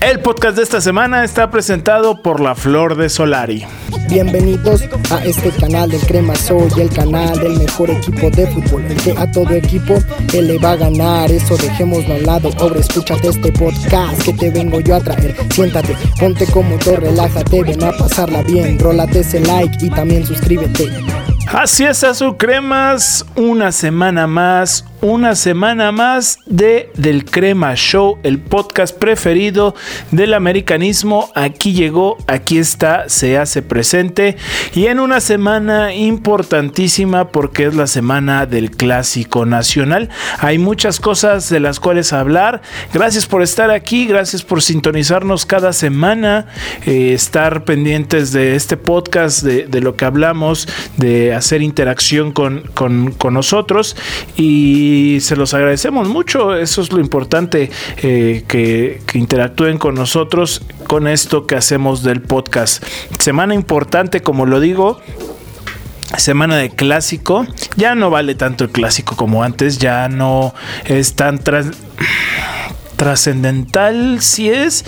El podcast de esta semana está presentado por La Flor de Solari. Bienvenidos a este canal del Crema Soy, el canal del mejor equipo de fútbol, el que a todo equipo él le va a ganar. Eso dejémoslo al lado. Ahora escúchate este podcast que te vengo yo a traer. Siéntate, ponte cómodo, relájate, ven a pasarla bien. Rólate ese like y también suscríbete. Así es, Azul Cremas, una semana más, una semana más de Del Crema Show, el podcast preferido del americanismo. Aquí llegó, aquí está, se hace presente y en una semana importantísima porque es la semana del Clásico Nacional. Hay muchas cosas de las cuales hablar. Gracias por estar aquí, gracias por sintonizarnos cada semana, eh, estar pendientes de este podcast, de, lo que hablamos, de hacer interacción con, con, con nosotros y y se los agradecemos mucho. Eso es lo importante, eh, que, interactúen con nosotros con esto que hacemos del podcast. Semana importante, como lo digo. Semana de clásico. Ya no vale tanto el clásico como antes. Ya no es tan trascendental si es,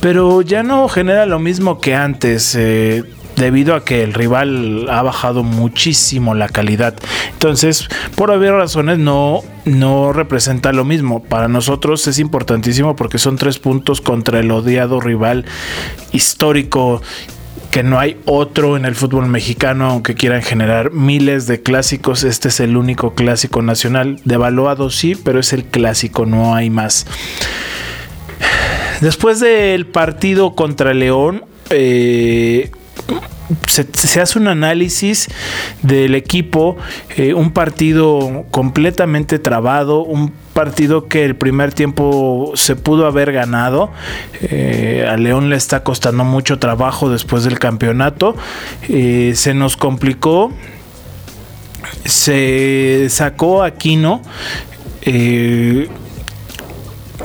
pero ya no genera lo mismo que antes. Eh, debido a que el rival ha bajado muchísimo la calidad. Entonces, por haber razones, no, no representa lo mismo. Para nosotros es importantísimo porque son tres puntos contra el odiado rival histórico que no hay otro en el fútbol mexicano, aunque quieran generar miles de clásicos. Este es el único clásico nacional. Devaluado sí, pero es el clásico, no hay más. Después del partido contra León, eh, se, hace un análisis del equipo, eh, un partido completamente trabado, un partido que el primer tiempo se pudo haber ganado. Eh, a León le está costando mucho trabajo después del campeonato. Eh, se nos complicó. Se sacó Aquino. Eh,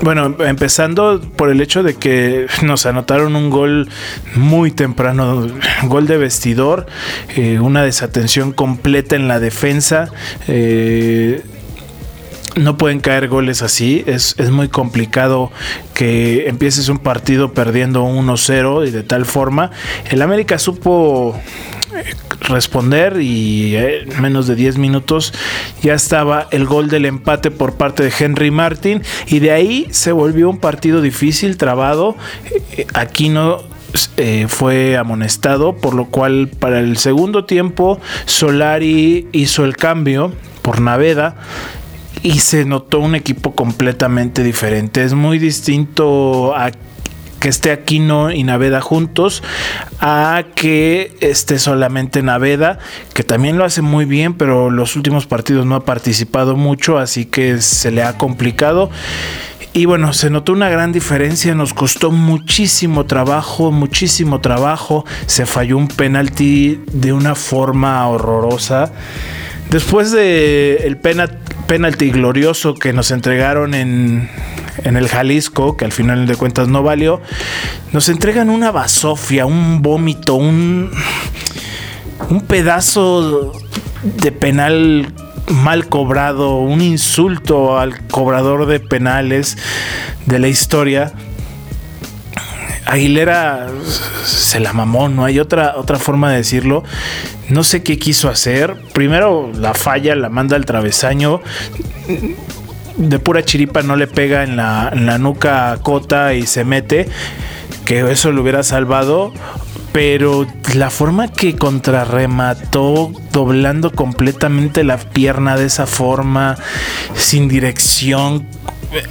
bueno, empezando por el hecho de que nos anotaron un gol muy temprano, gol de vestidor, eh, una desatención completa en la defensa. Eh, no pueden caer goles así. Es, es, muy complicado que empieces un partido perdiendo 1-0 y de tal forma. El América supo responder y en menos de 10 minutos ya estaba el gol del empate por parte de Henry Martin y de ahí se volvió un partido difícil, trabado. Aquí no eh, fue amonestado, por lo cual para el segundo tiempo Solari hizo el cambio por Naveda y se notó un equipo completamente diferente. Es muy distinto a que esté Aquino y Naveda juntos a que esté solamente Naveda, que también lo hace muy bien, pero los últimos partidos no ha participado mucho, así que se le ha complicado. Y bueno, se notó una gran diferencia, nos costó muchísimo trabajo, muchísimo trabajo, se falló un penalti de una forma horrorosa. Después de el penalti glorioso que nos entregaron en, en el Jalisco, que al final de cuentas no valió, nos entregan una basofia, un vómito, un, un pedazo de penal mal cobrado, un insulto al cobrador de penales de la historia. Aguilera se la mamó, no hay otra, otra forma de decirlo. No sé qué quiso hacer. Primero la falla, la manda al travesaño de pura chiripa no le pega en la, la nuca Cota y se mete, que eso lo hubiera salvado. Pero la forma que contrarremató, doblando completamente la pierna de esa forma, sin dirección,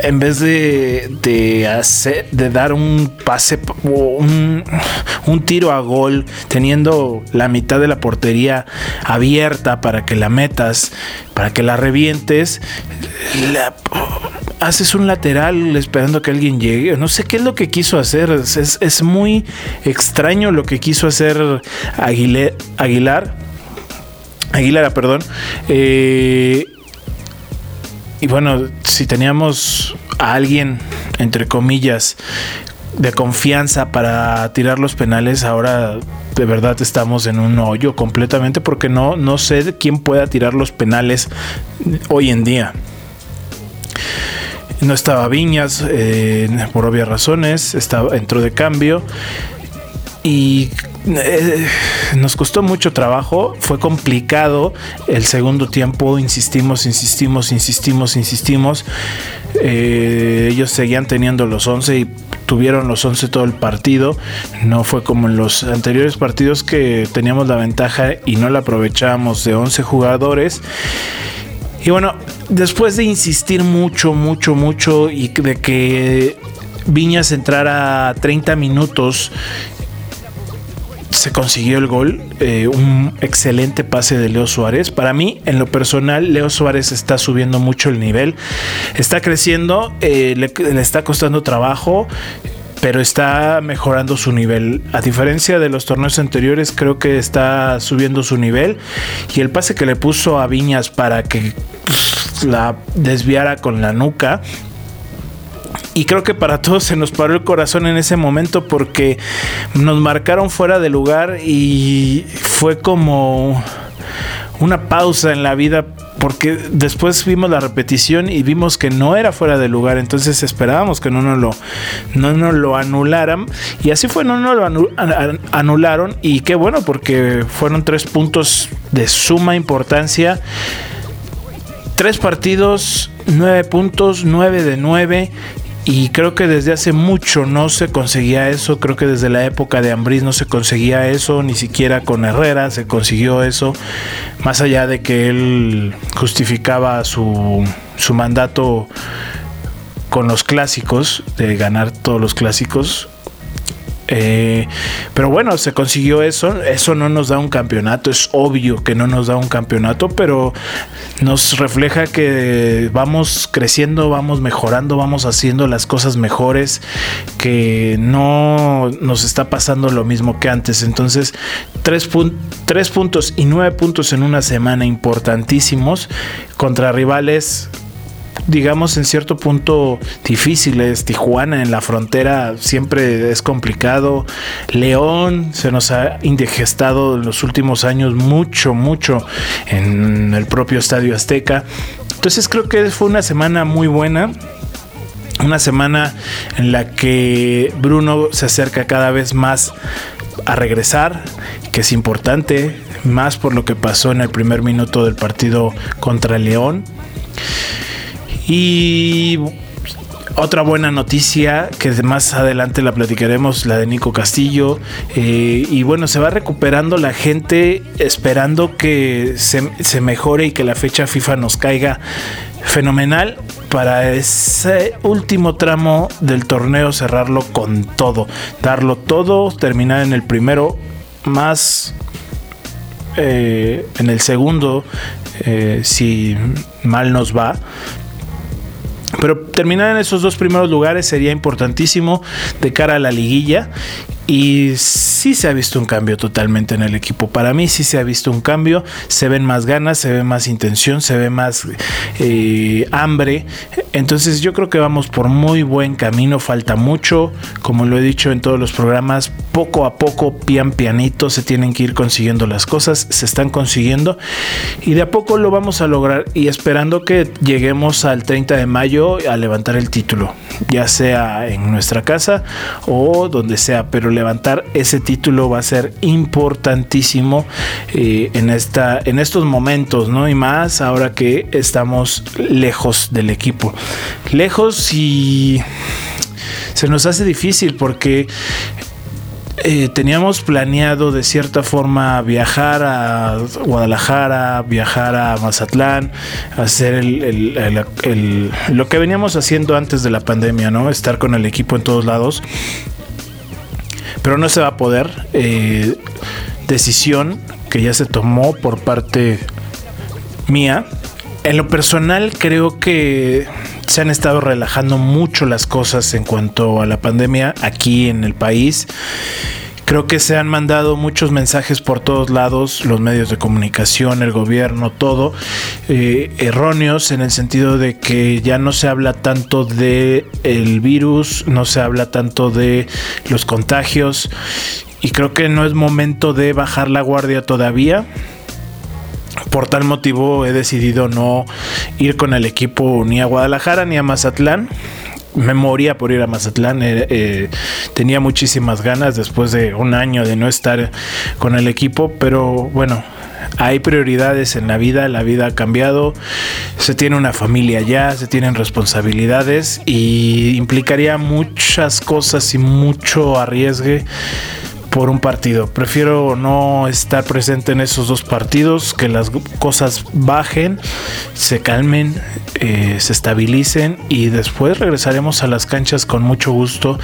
en vez de, de, hacer, de dar un pase o un, un, tiro a gol, teniendo la mitad de la portería abierta para que la metas, para que la revientes, haces un lateral esperando que alguien llegue. No sé qué es lo que quiso hacer. Es, es muy extraño lo que quiso hacer Aguilar. Aguilar, Aguilar perdón. Eh, y bueno, si teníamos a alguien, entre comillas, de confianza para tirar los penales, ahora de verdad estamos en un hoyo completamente porque no, no sé quién pueda tirar los penales hoy en día. No estaba Viñas eh, por obvias razones, estaba, entró de cambio y eh, nos costó mucho trabajo, fue complicado el segundo tiempo, insistimos, insistimos, insistimos, insistimos. Eh, ellos seguían teniendo los 11 y tuvieron los 11 todo el partido. No fue como en los anteriores partidos que teníamos la ventaja y no la aprovechábamos de 11 jugadores. Y bueno, después de insistir mucho, mucho, mucho y de que Viñas entrara 30 minutos se consiguió el gol, eh, un excelente pase de Leo Suárez. Para mí, en lo personal, Leo Suárez está subiendo mucho el nivel, está creciendo, eh, le, está costando trabajo pero está mejorando su nivel. A diferencia de los torneos anteriores, creo que está subiendo su nivel. Y el pase que le puso a Viñas para que la desviara con la nuca y creo que para todos se nos paró el corazón en ese momento porque nos marcaron fuera de lugar y fue como una pausa en la vida porque después vimos la repetición y vimos que no era fuera de lugar, entonces esperábamos que no nos lo, no nos lo anularan. Y así fue, no nos lo anularon. Y qué bueno porque fueron tres puntos de suma importancia. Tres partidos, nueve puntos, nueve de nueve y creo que desde hace mucho no se conseguía eso. Creo que desde la época de Ambriz no se conseguía eso, ni siquiera con Herrera se consiguió eso. Más allá de que él justificaba su, su mandato con los clásicos, de ganar todos los clásicos, eh, pero bueno, se consiguió eso. Eso no nos da un campeonato. Es obvio que no nos da un campeonato, pero nos refleja que vamos creciendo, vamos mejorando, vamos haciendo las cosas mejores, que no nos está pasando lo mismo que antes. Entonces, tres, tres puntos y nueve puntos en una semana importantísimos contra rivales digamos, en cierto punto difíciles. Tijuana en la frontera siempre es complicado. León se nos ha indigestado en los últimos años mucho, mucho en el propio Estadio Azteca. Entonces creo que fue una semana muy buena. Una semana en la que Bruno se acerca cada vez más a regresar, que es importante, más por lo que pasó en el primer minuto del partido contra León. Y otra buena noticia que más adelante la platicaremos, la de Nico Castillo. Eh, y bueno, se va recuperando la gente esperando que se, mejore y que la fecha FIFA nos caiga fenomenal para ese último tramo del torneo cerrarlo con todo, darlo todo, terminar en el primero más eh, en el segundo eh, si mal nos va pero terminar en esos dos primeros lugares sería importantísimo de cara a la liguilla y sí se ha visto un cambio totalmente en el equipo. Para mí sí se ha visto un cambio. Se ven más ganas, se ve más intención, se ve más eh, hambre. Entonces yo creo que vamos por muy buen camino. Falta mucho. Como lo he dicho en todos los programas, poco a poco, pian pianito, se tienen que ir consiguiendo las cosas. Se están consiguiendo. Y de a poco lo vamos a lograr. Y esperando que lleguemos al 30 de mayo a levantar el título. Ya sea en nuestra casa o donde sea. Pero levantar ese título va a ser importantísimo eh, en, esta, en estos momentos, ¿no? Y más ahora que estamos lejos del equipo. Lejos y se nos hace difícil porque eh, teníamos planeado de cierta forma viajar a Guadalajara, viajar a Mazatlán, hacer lo que veníamos haciendo antes de la pandemia, ¿no? Estar con el equipo en todos lados pero no se va a poder. Eh, decisión que ya se tomó por parte mía. En lo personal creo que se han estado relajando mucho las cosas en cuanto a la pandemia aquí en el país. Creo que se han mandado muchos mensajes por todos lados, los medios de comunicación, el gobierno, todo, eh, erróneos en el sentido de que ya no se habla tanto de el virus, no se habla tanto de los contagios y creo que no es momento de bajar la guardia todavía. Por tal motivo he decidido no ir con el equipo ni a Guadalajara ni a Mazatlán me moría por ir a Mazatlán. Eh, eh, tenía muchísimas ganas después de un año de no estar con el equipo, pero bueno. Hay prioridades en la vida, la vida ha cambiado, se tiene una familia ya, se tienen responsabilidades y implicaría muchas cosas y mucho arriesgue por un partido. Prefiero no estar presente en esos dos partidos, que las cosas bajen, se calmen, eh, se estabilicen y después regresaremos a las canchas con mucho gusto.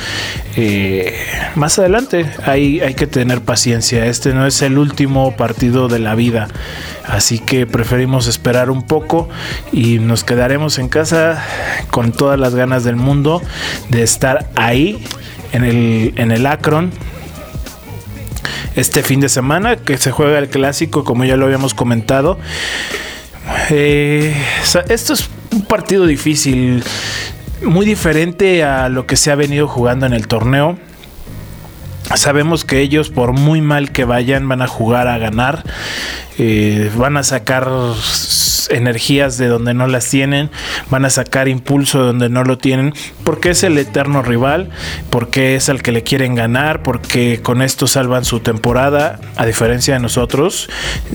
Eh, más adelante hay, hay que tener paciencia. Este no es el último partido de la vida. Así que preferimos esperar un poco y nos quedaremos en casa con todas las ganas del mundo de estar ahí en el, en el Akron este fin de semana que se juega el clásico como ya lo habíamos comentado. Eh, esto es un partido difícil, muy diferente a lo que se ha venido jugando en el torneo. Sabemos que ellos, por muy mal que vayan, van a jugar a ganar. Eh, van a sacar energías de donde no las tienen, van a sacar impulso de donde no lo tienen, porque es el eterno rival, porque es al que le quieren ganar, porque con esto salvan su temporada, a diferencia de nosotros.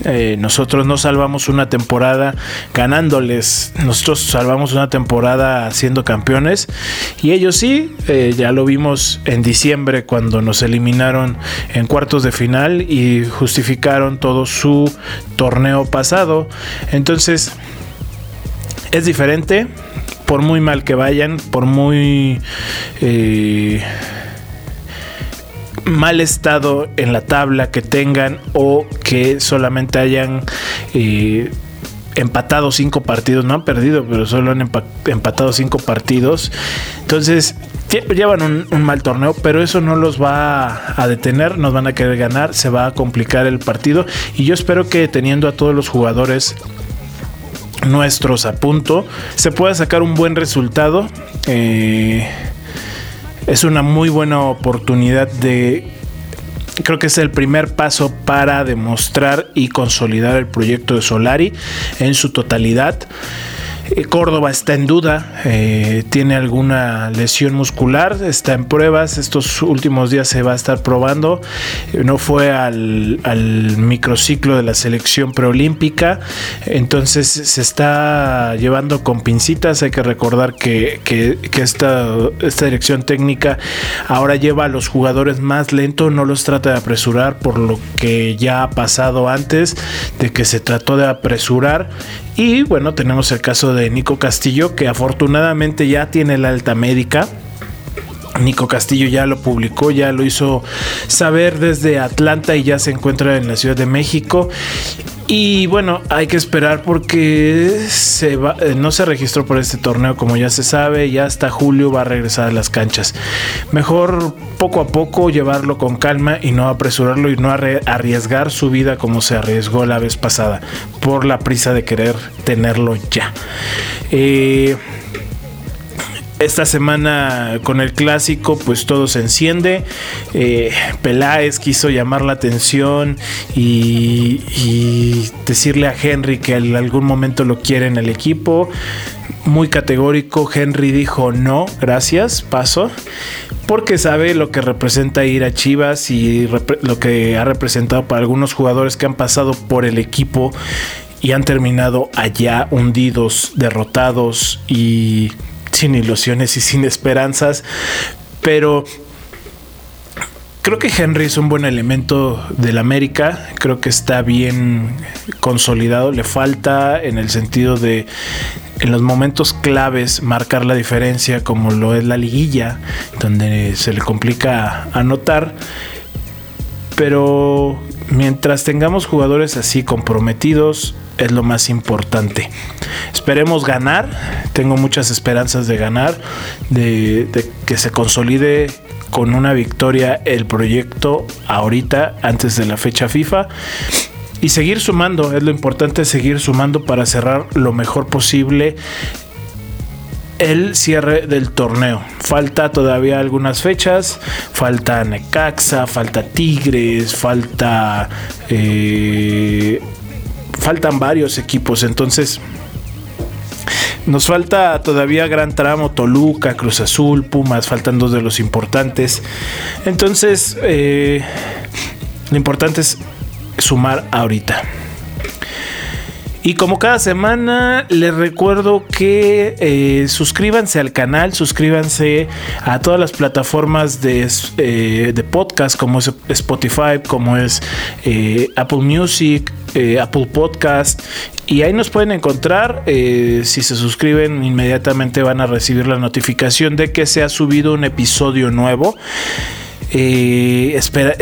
Eh, nosotros no salvamos una temporada ganándoles, nosotros salvamos una temporada siendo campeones y ellos sí, eh, ya lo vimos en diciembre cuando nos eliminaron en cuartos de final y justificaron todo su torneo pasado. Entonces, es diferente, por muy mal que vayan, por muy eh, mal estado en la tabla que tengan o que solamente hayan... Eh, empatado cinco partidos, no han perdido, pero solo han empatado cinco partidos. Entonces, llevan un, mal torneo, pero eso no los va a detener, nos van a querer ganar, se va a complicar el partido y yo espero que teniendo a todos los jugadores nuestros a punto, se pueda sacar un buen resultado. Eh, es una muy buena oportunidad de creo que es el primer paso para demostrar y consolidar el proyecto de Solari en su totalidad. Eh, Córdoba está en duda, eh, tiene alguna lesión muscular, está en pruebas, estos últimos días se va a estar probando, eh, no fue al, microciclo de la selección preolímpica, entonces se está llevando con pincitas, hay que recordar que, esta, esta dirección técnica ahora lleva a los jugadores más lento, no los trata de apresurar por lo que ya ha pasado antes de que se trató de apresurar y bueno, tenemos el caso de Nico Castillo, que afortunadamente ya tiene la alta médica. Nico Castillo ya lo publicó, ya lo hizo saber desde Atlanta y ya se encuentra en la Ciudad de México. Y bueno, hay que esperar porque eh, no se registró por este torneo, como ya se sabe, ya hasta julio va a regresar a las canchas. Mejor poco a poco llevarlo con calma y no apresurarlo y no arriesgar su vida como se arriesgó la vez pasada, por la prisa de querer tenerlo ya. Eh, esta semana con el clásico, pues todo se enciende. Eh, Peláez quiso llamar la atención y, decirle a Henry que en algún momento lo quiere en el equipo. Muy categórico, Henry dijo no, gracias, paso porque sabe lo que representa ir a Chivas y lo que ha representado para algunos jugadores que han pasado por el equipo y han terminado allá hundidos, derrotados y sin ilusiones y sin esperanzas, pero creo que Henry es un buen elemento del América, creo que está bien consolidado, le falta en el sentido de en los momentos claves marcar la diferencia como lo es la liguilla, donde se le complica anotar, pero mientras tengamos jugadores así comprometidos, es lo más importante. Esperemos ganar, tengo muchas esperanzas de ganar, de, que se consolide con una victoria el proyecto ahorita, antes de la fecha FIFA. Y seguir sumando, es lo importante seguir sumando para cerrar lo mejor posible el cierre del torneo. Falta todavía algunas fechas, falta Necaxa, falta Tigres, falta... Eh, faltan varios equipos, entonces nos falta todavía gran tramo, Toluca, Cruz Azul, Pumas, faltan dos de los importantes. Entonces, eh, lo importante es sumar ahorita. Y como cada semana, les recuerdo que eh, suscríbanse al canal, suscríbanse a todas las plataformas de, eh, de podcast, como es Spotify, como es eh, Apple Music, Apple Podcast. Y ahí nos pueden encontrar. si se suscriben, inmediatamente van a recibir la notificación de que se ha subido un episodio nuevo. espera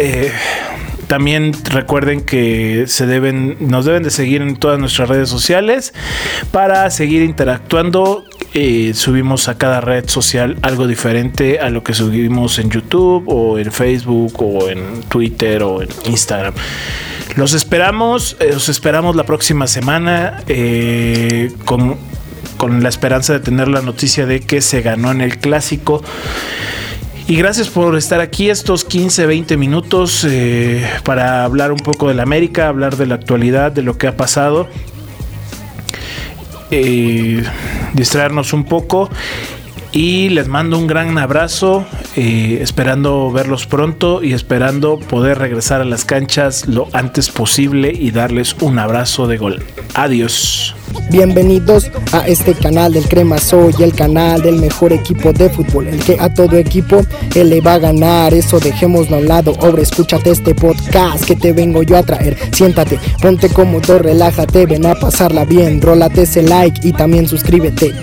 también recuerden que se deben, nos deben de seguir en todas nuestras redes sociales para seguir interactuando. Eh, subimos a cada red social algo diferente a lo que subimos en YouTube o en Facebook o en Twitter o en Instagram. Los esperamos, eh, los esperamos la próxima semana eh, con, con la esperanza de tener la noticia de que se ganó en el clásico. Y gracias por estar aquí estos 15, 20 minutos eh, para hablar un poco de la América, hablar de la actualidad, de lo que ha pasado. Eh, distraernos un poco y les mando un gran abrazo, eh, esperando verlos pronto y esperando poder regresar a las canchas lo antes posible y darles un abrazo de gol. Adiós. Bienvenidos a este canal del Crema Soy, el canal del mejor equipo de fútbol, el que a todo equipo él le va a ganar. Eso dejémoslo a un lado. Ahora escúchate este podcast que te vengo yo a traer. Siéntate, ponte cómodo, relájate, ven a pasarla bien, rólate ese like y también suscríbete.